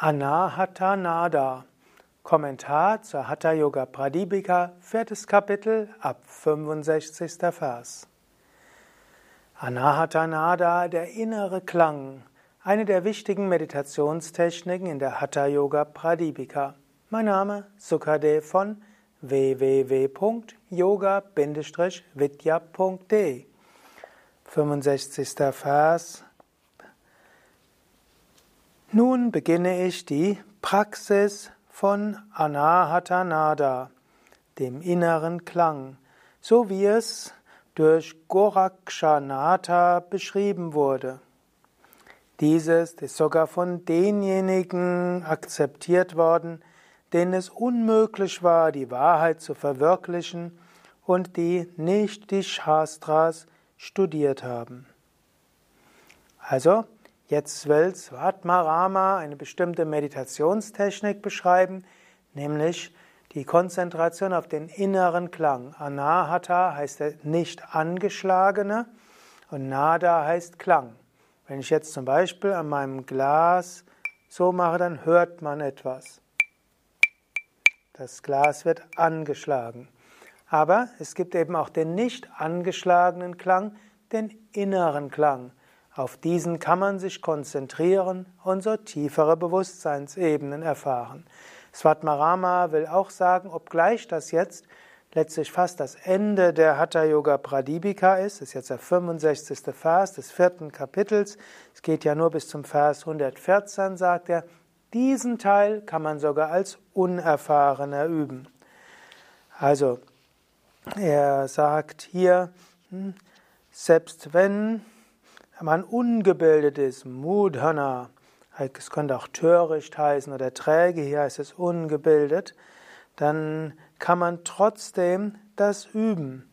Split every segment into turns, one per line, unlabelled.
Anahata Nada. Kommentar zur Hatha Yoga Pradipika, viertes Kapitel, ab 65. Vers. Anahata Nada, der innere Klang, eine der wichtigen Meditationstechniken in der Hatha Yoga Pradipika. Mein Name Sukadev von www.yoga-vidya.de 65. Vers nun beginne ich die Praxis von Anahatanada, dem inneren Klang, so wie es durch Gorakshanatha beschrieben wurde. Dieses ist sogar von denjenigen akzeptiert worden, denen es unmöglich war, die Wahrheit zu verwirklichen und die nicht die Shastras studiert haben. Also, Jetzt will Svatmarama eine bestimmte Meditationstechnik beschreiben, nämlich die Konzentration auf den inneren Klang. Anahata heißt der nicht angeschlagene und Nada heißt Klang. Wenn ich jetzt zum Beispiel an meinem Glas so mache, dann hört man etwas. Das Glas wird angeschlagen. Aber es gibt eben auch den nicht angeschlagenen Klang, den inneren Klang. Auf diesen kann man sich konzentrieren und so tiefere Bewusstseinsebenen erfahren. Svatmarama will auch sagen, obgleich das jetzt letztlich fast das Ende der Hatha Yoga Pradipika ist, ist jetzt der 65. Vers des vierten Kapitels, es geht ja nur bis zum Vers 114, sagt er, diesen Teil kann man sogar als Unerfahrener üben. Also, er sagt hier, hm, selbst wenn man ungebildet ist, Mudhana, es könnte auch töricht heißen oder träge, hier heißt es ungebildet, dann kann man trotzdem das üben.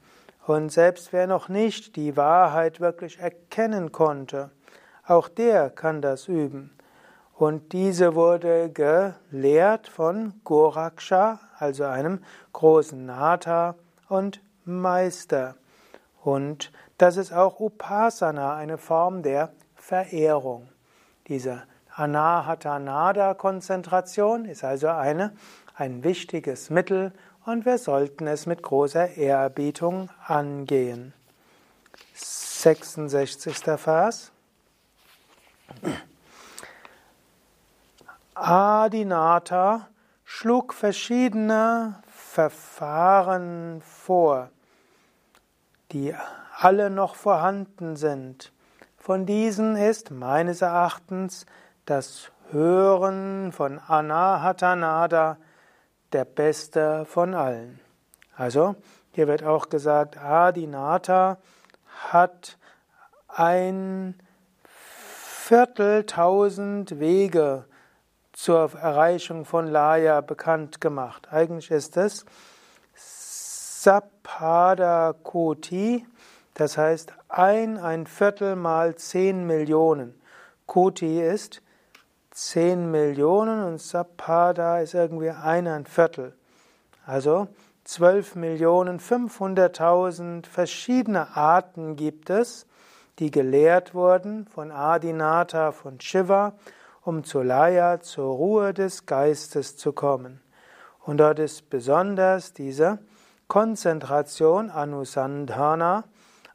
Und selbst wer noch nicht die Wahrheit wirklich erkennen konnte, auch der kann das üben. Und diese wurde gelehrt von Goraksha, also einem großen Nata und Meister. Und das ist auch Upasana, eine Form der Verehrung. Diese Anahatanada-Konzentration ist also eine, ein wichtiges Mittel und wir sollten es mit großer Ehrerbietung angehen. 66. Vers. Adinata schlug verschiedene Verfahren vor die alle noch vorhanden sind. Von diesen ist meines Erachtens das Hören von Anahatanada der beste von allen. Also, hier wird auch gesagt, Adinata hat ein Vierteltausend Wege zur Erreichung von Laya bekannt gemacht. Eigentlich ist es Sapada Koti, das heißt ein, ein Viertel mal zehn Millionen. Koti ist zehn Millionen und Sapada ist irgendwie ein, ein Viertel. Also zwölf Millionen fünfhunderttausend verschiedene Arten gibt es, die gelehrt wurden von Adinata, von Shiva, um zur Laya, zur Ruhe des Geistes zu kommen. Und dort ist besonders diese Konzentration Anusandhana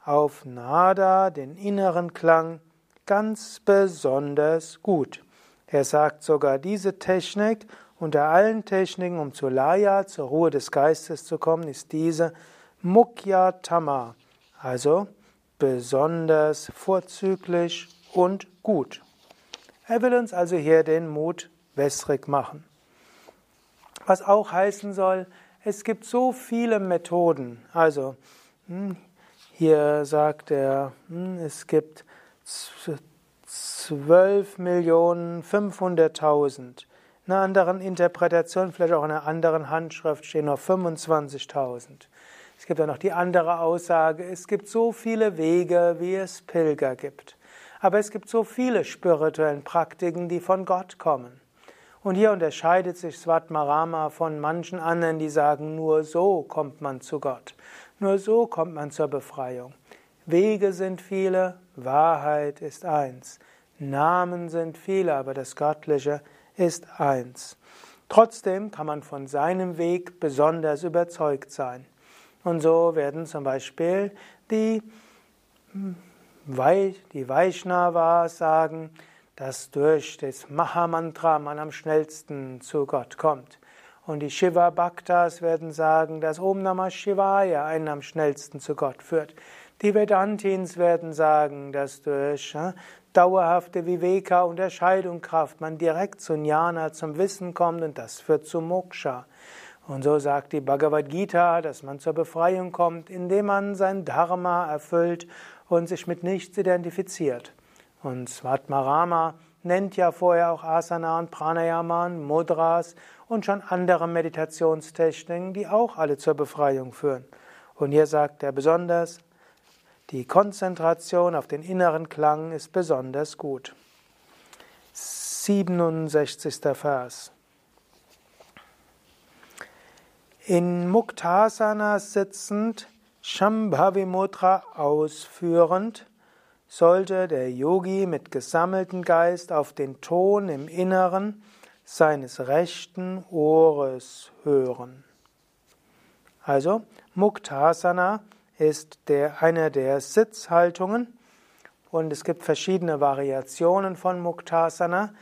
auf Nada, den inneren Klang, ganz besonders gut. Er sagt sogar, diese Technik unter allen Techniken, um zur Laya, zur Ruhe des Geistes zu kommen, ist diese Mukyatama, also besonders vorzüglich und gut. Er will uns also hier den Mut wässrig machen. Was auch heißen soll, es gibt so viele Methoden. Also, hm, hier sagt er, hm, es gibt 12 Millionen 500.000. In einer anderen Interpretation, vielleicht auch in einer anderen Handschrift, stehen noch 25.000. Es gibt auch noch die andere Aussage, es gibt so viele Wege, wie es Pilger gibt. Aber es gibt so viele spirituellen Praktiken, die von Gott kommen. Und hier unterscheidet sich Svatmarama von manchen anderen, die sagen, nur so kommt man zu Gott. Nur so kommt man zur Befreiung. Wege sind viele, Wahrheit ist eins. Namen sind viele, aber das Göttliche ist eins. Trotzdem kann man von seinem Weg besonders überzeugt sein. Und so werden zum Beispiel die, hm, die Vaishnavas sagen, dass durch das Mahamantra man am schnellsten zu Gott kommt. Und die Shiva Bhaktas werden sagen, dass Om Namah Shivaya einen am schnellsten zu Gott führt. Die Vedantins werden sagen, dass durch ja, dauerhafte Viveka, Unterscheidung, Kraft man direkt zu Jnana, zum Wissen kommt und das führt zu Moksha. Und so sagt die Bhagavad Gita, dass man zur Befreiung kommt, indem man sein Dharma erfüllt und sich mit nichts identifiziert. Und Svatmarama nennt ja vorher auch Asana und Pranayama, Mudras und schon andere Meditationstechniken, die auch alle zur Befreiung führen. Und hier sagt er besonders, die Konzentration auf den inneren Klang ist besonders gut. 67. Vers. In Muktasana sitzend, Shambhavi Mudra ausführend, sollte der Yogi mit gesammeltem Geist auf den Ton im Inneren seines rechten Ohres hören. Also Muktasana ist der, eine der Sitzhaltungen und es gibt verschiedene Variationen von Muktasana.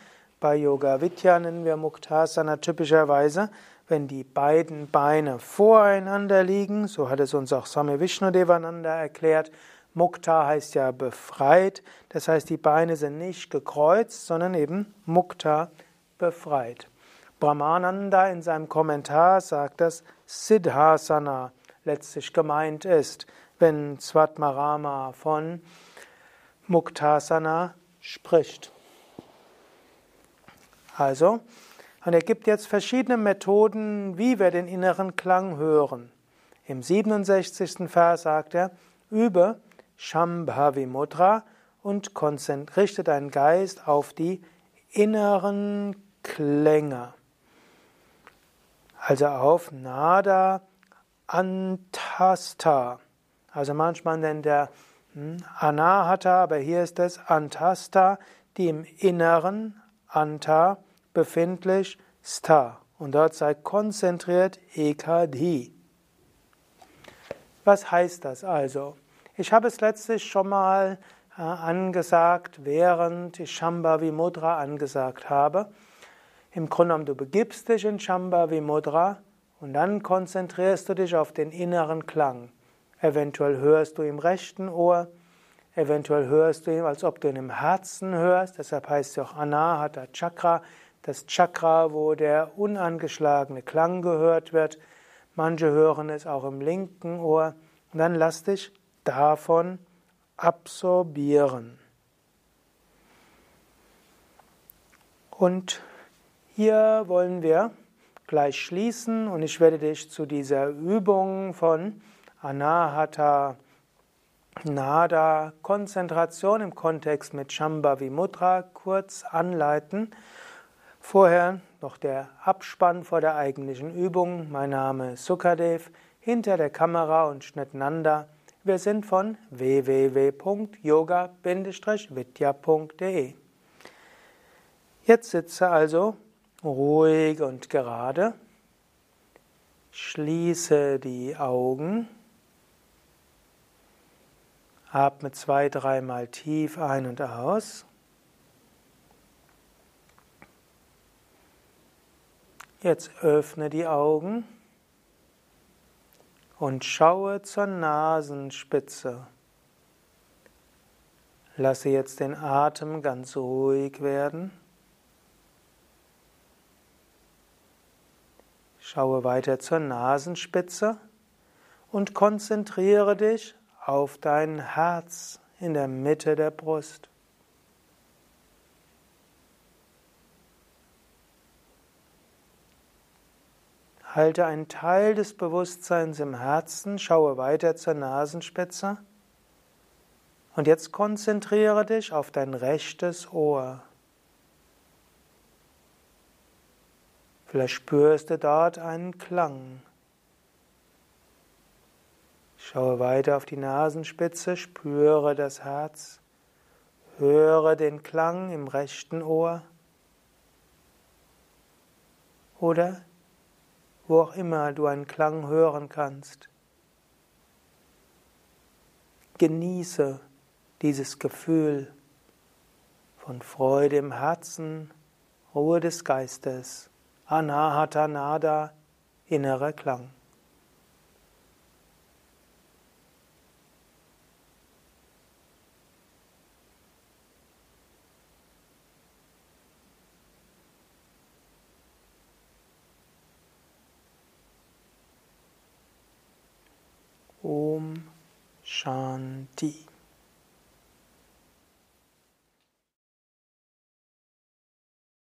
Bei Yoga Vidya nennen wir Muktasana typischerweise, wenn die beiden Beine voreinander liegen, so hat es uns auch Swami Vishnu Devananda erklärt, Mukta heißt ja befreit, das heißt, die Beine sind nicht gekreuzt, sondern eben Mukta befreit. Brahmananda in seinem Kommentar sagt, dass Siddhasana letztlich gemeint ist, wenn Svatmarama von Muktasana spricht. Also, und er gibt jetzt verschiedene Methoden, wie wir den inneren Klang hören. Im 67. Vers sagt er, übe Shambhavi Mudra und richte deinen Geist auf die inneren Klänge. Also auf Nada Antasta. Also manchmal nennt er hm, Anahata, aber hier ist es Antasta, die im Inneren Anta befindlich Sta. Und dort sei konzentriert Ekadhi. Was heißt das also? Ich habe es letztlich schon mal äh, angesagt, während ich Shambhavi Mudra angesagt habe. Im Grunde genommen, du begibst dich in Shambhavi Mudra und dann konzentrierst du dich auf den inneren Klang. Eventuell hörst du im rechten Ohr, eventuell hörst du ihn, als ob du ihn im Herzen hörst. Deshalb heißt es auch Anahata Chakra, das Chakra, wo der unangeschlagene Klang gehört wird. Manche hören es auch im linken Ohr. Und dann lass dich davon absorbieren. Und hier wollen wir gleich schließen und ich werde dich zu dieser Übung von Anahata Nada Konzentration im Kontext mit Shambhavi Mudra kurz anleiten. Vorher noch der Abspann vor der eigentlichen Übung. Mein Name ist Sukadev, hinter der Kamera und Schnittnanda wir sind von www.yoga-vidya.de. Jetzt sitze also ruhig und gerade. Schließe die Augen. Atme zwei, dreimal tief ein und aus. Jetzt öffne die Augen und schaue zur Nasenspitze. Lasse jetzt den Atem ganz ruhig werden. Schaue weiter zur Nasenspitze und konzentriere dich auf dein Herz in der Mitte der Brust. Halte einen Teil des Bewusstseins im Herzen, schaue weiter zur Nasenspitze und jetzt konzentriere dich auf dein rechtes Ohr. Vielleicht spürst du dort einen Klang. Schaue weiter auf die Nasenspitze, spüre das Herz, höre den Klang im rechten Ohr. oder wo auch immer du einen Klang hören kannst. Genieße dieses Gefühl von Freude im Herzen, Ruhe des Geistes, Anahata Nada, innerer Klang. Om Shanti.